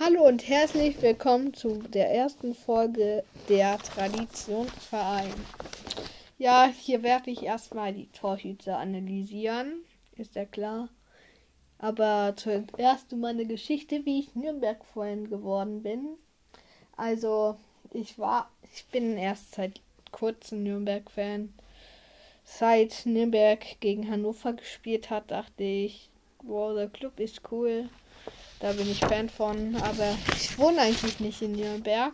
Hallo und herzlich willkommen zu der ersten Folge der Traditionsverein. Ja, hier werde ich erstmal die Torhüter analysieren, ist ja klar. Aber zuerst meine Geschichte, wie ich Nürnberg-Fan geworden bin. Also, ich war, ich bin erst seit kurzem Nürnberg-Fan. Seit Nürnberg gegen Hannover gespielt hat, dachte ich, wow, der Club ist cool. Da bin ich Fan von. Aber ich wohne eigentlich nicht in Nürnberg,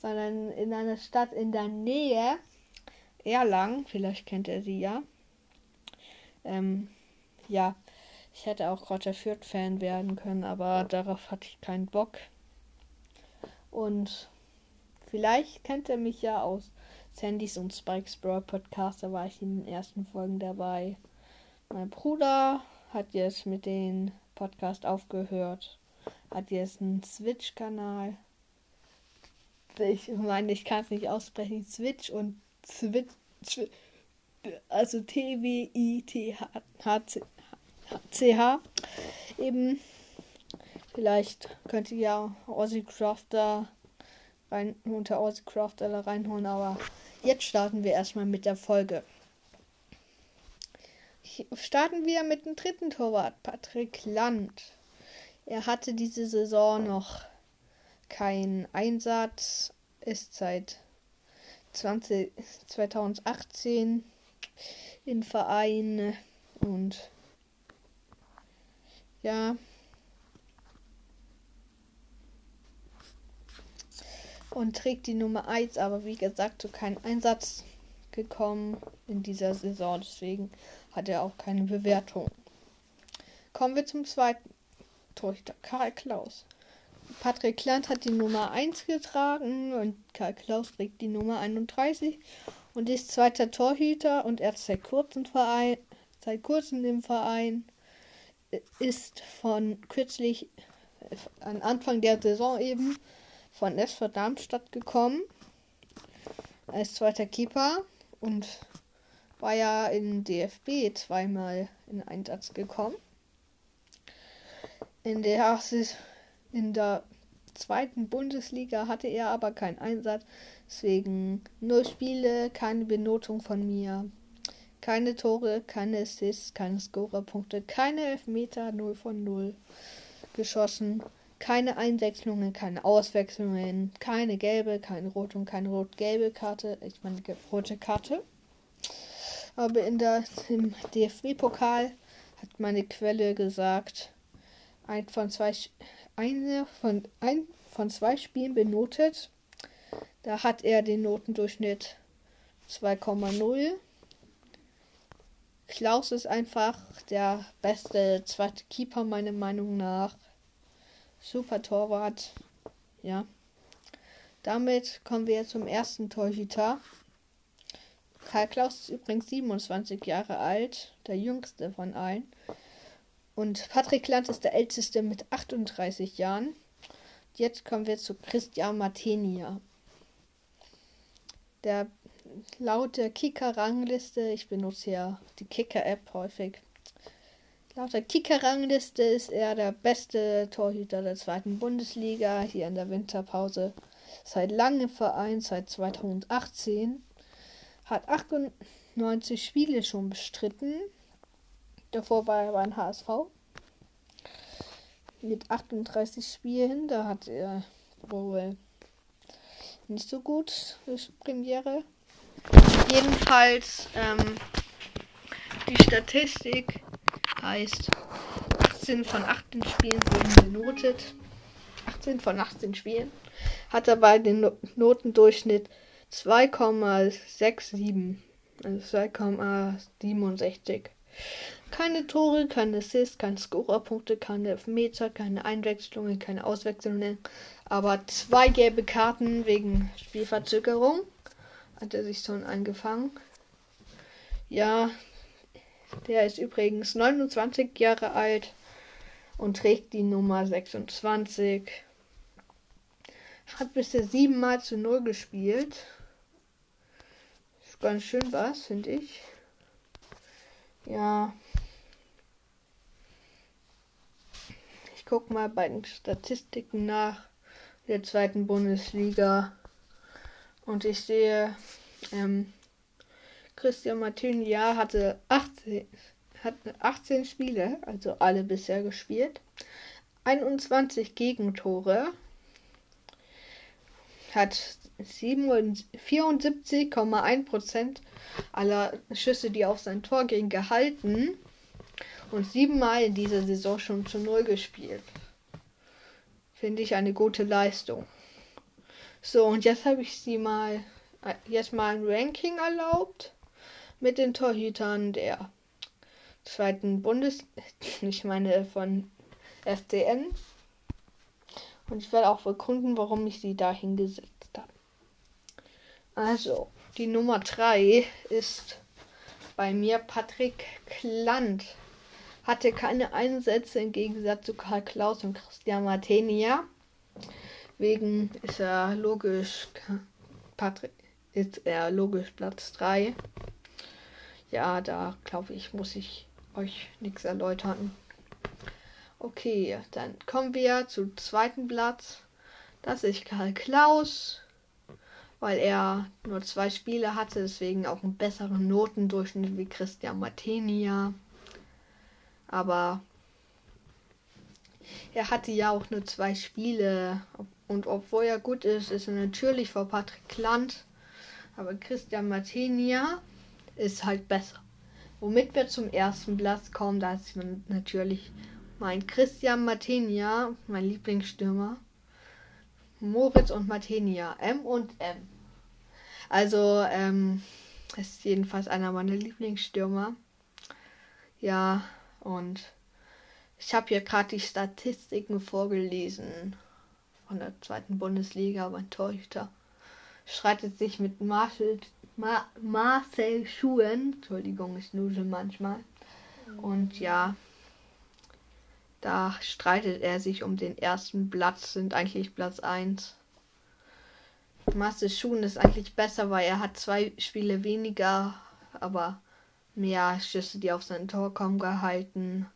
sondern in einer Stadt in der Nähe. Erlangen. Vielleicht kennt er sie ja. Ähm, ja. Ich hätte auch Roger Fürth-Fan werden können, aber darauf hatte ich keinen Bock. Und vielleicht kennt er mich ja aus Sandys und Spikes Brawl Podcast. Da war ich in den ersten Folgen dabei. Mein Bruder hat jetzt mit dem Podcast aufgehört. Hat jetzt einen Switch-Kanal. Ich meine, ich kann es nicht aussprechen. Switch und Switch. Also T-W-I-T-H-C. CH. Eben, vielleicht könnt ihr ja Aussie Crafter rein, unter Aussie Crafter reinholen, aber jetzt starten wir erstmal mit der Folge. Starten wir mit dem dritten Torwart, Patrick Land. Er hatte diese Saison noch keinen Einsatz, ist seit 20, 2018 im Verein und ja. Und trägt die Nummer 1, aber wie gesagt, zu keinem Einsatz gekommen in dieser Saison. Deswegen hat er auch keine Bewertung. Kommen wir zum zweiten Torhüter, Karl Klaus. Patrick Land hat die Nummer 1 getragen und Karl Klaus trägt die Nummer 31 und ist zweiter Torhüter und er ist seit kurzem Verein, seit kurzem im Verein ist von kürzlich, äh, an Anfang der Saison eben, von SV Darmstadt gekommen. Als zweiter Keeper und war ja in DFB zweimal in Einsatz gekommen. In der, in der zweiten Bundesliga hatte er aber keinen Einsatz, deswegen null Spiele, keine Benotung von mir. Keine Tore, keine Assists, keine Scorerpunkte, keine Elfmeter, 0 von 0 geschossen. Keine Einwechslungen, keine Auswechslungen, keine gelbe, keine rote und keine rot-gelbe Karte. Ich meine rote Karte. Aber in der, im DFB-Pokal hat meine Quelle gesagt, ein von zwei, eine von, ein von zwei Spielen benotet. Da hat er den Notendurchschnitt 2,0 Klaus ist einfach der beste zweite Keeper, meiner Meinung nach. Super Torwart. Ja. Damit kommen wir zum ersten Torhüter. Karl Klaus ist übrigens 27 Jahre alt, der jüngste von allen. Und Patrick Land ist der älteste mit 38 Jahren. Jetzt kommen wir zu Christian Martenia. Der laut der Kicker-Rangliste, ich benutze ja die Kicker-App häufig. Laut der Kicker-Rangliste ist er der beste Torhüter der zweiten Bundesliga hier in der Winterpause. Seit langem Verein, seit 2018. Hat 98 Spiele schon bestritten. Davor war er beim HSV. Mit 38 Spielen, da hat er wohl nicht so gut Premiere. Jedenfalls, ähm, die Statistik heißt, 18 von 18 Spielen wurden benotet. 18 von 18 Spielen. Hat dabei den no Notendurchschnitt 2,67. Also 2,67. Keine Tore, keine Assists, keine Scorerpunkte, keine Elfmeter, keine Einwechslungen, keine Auswechslungen. Aber zwei gelbe Karten wegen Spielverzögerung hat er sich schon angefangen. Ja, der ist übrigens 29 Jahre alt und trägt die Nummer 26. Hat bisher siebenmal zu null gespielt. Ist ganz schön was, finde ich. Ja. Ich gucke mal bei den Statistiken nach der zweiten Bundesliga. Und ich sehe, ähm, Christian Martinia hatte 18, hat 18 Spiele, also alle bisher gespielt. 21 Gegentore. Hat 74,1% aller Schüsse, die auf sein Tor gingen, gehalten. Und siebenmal in dieser Saison schon zu Null gespielt. Finde ich eine gute Leistung. So, und jetzt habe ich sie mal, äh, jetzt mal ein Ranking erlaubt mit den Torhütern der zweiten Bundes, ich meine von FCN. Und ich werde auch begründen, warum ich sie da hingesetzt habe. Also, die Nummer 3 ist bei mir Patrick Klant. Hatte keine Einsätze im Gegensatz zu Karl Klaus und Christian Martenia. Wegen ist er logisch Patrick ist er logisch Platz 3. Ja, da glaube ich, muss ich euch nichts erläutern. Okay, dann kommen wir zum zweiten Platz. Das ist Karl Klaus, weil er nur zwei Spiele hatte, deswegen auch einen besseren Notendurchschnitt wie Christian Martenia. Aber er hatte ja auch nur zwei Spiele. Und obwohl er gut ist, ist er natürlich vor Patrick Klant. Aber Christian Martenia ist halt besser. Womit wir zum ersten Platz kommen, da ist natürlich mein Christian Martenia, mein Lieblingsstürmer. Moritz und Martenia, M und M. Also, ähm, ist jedenfalls einer meiner Lieblingsstürmer. Ja, und ich habe hier gerade die Statistiken vorgelesen von der zweiten Bundesliga. Mein Torhüter streitet sich mit Marcel, Ma, Marcel Schuhen. Entschuldigung, ich nudel manchmal. Und ja, da streitet er sich um den ersten Platz, sind eigentlich Platz 1. Marcel Schuhen ist eigentlich besser, weil er hat zwei Spiele weniger, aber mehr Schüsse, die auf sein Tor kommen, gehalten.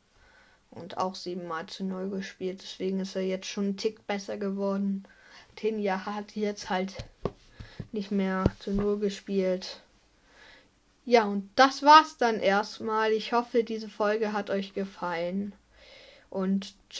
Und auch siebenmal zu null gespielt. Deswegen ist er jetzt schon einen Tick besser geworden. Tenja hat jetzt halt nicht mehr zu null gespielt. Ja, und das war's dann erstmal. Ich hoffe, diese Folge hat euch gefallen. Und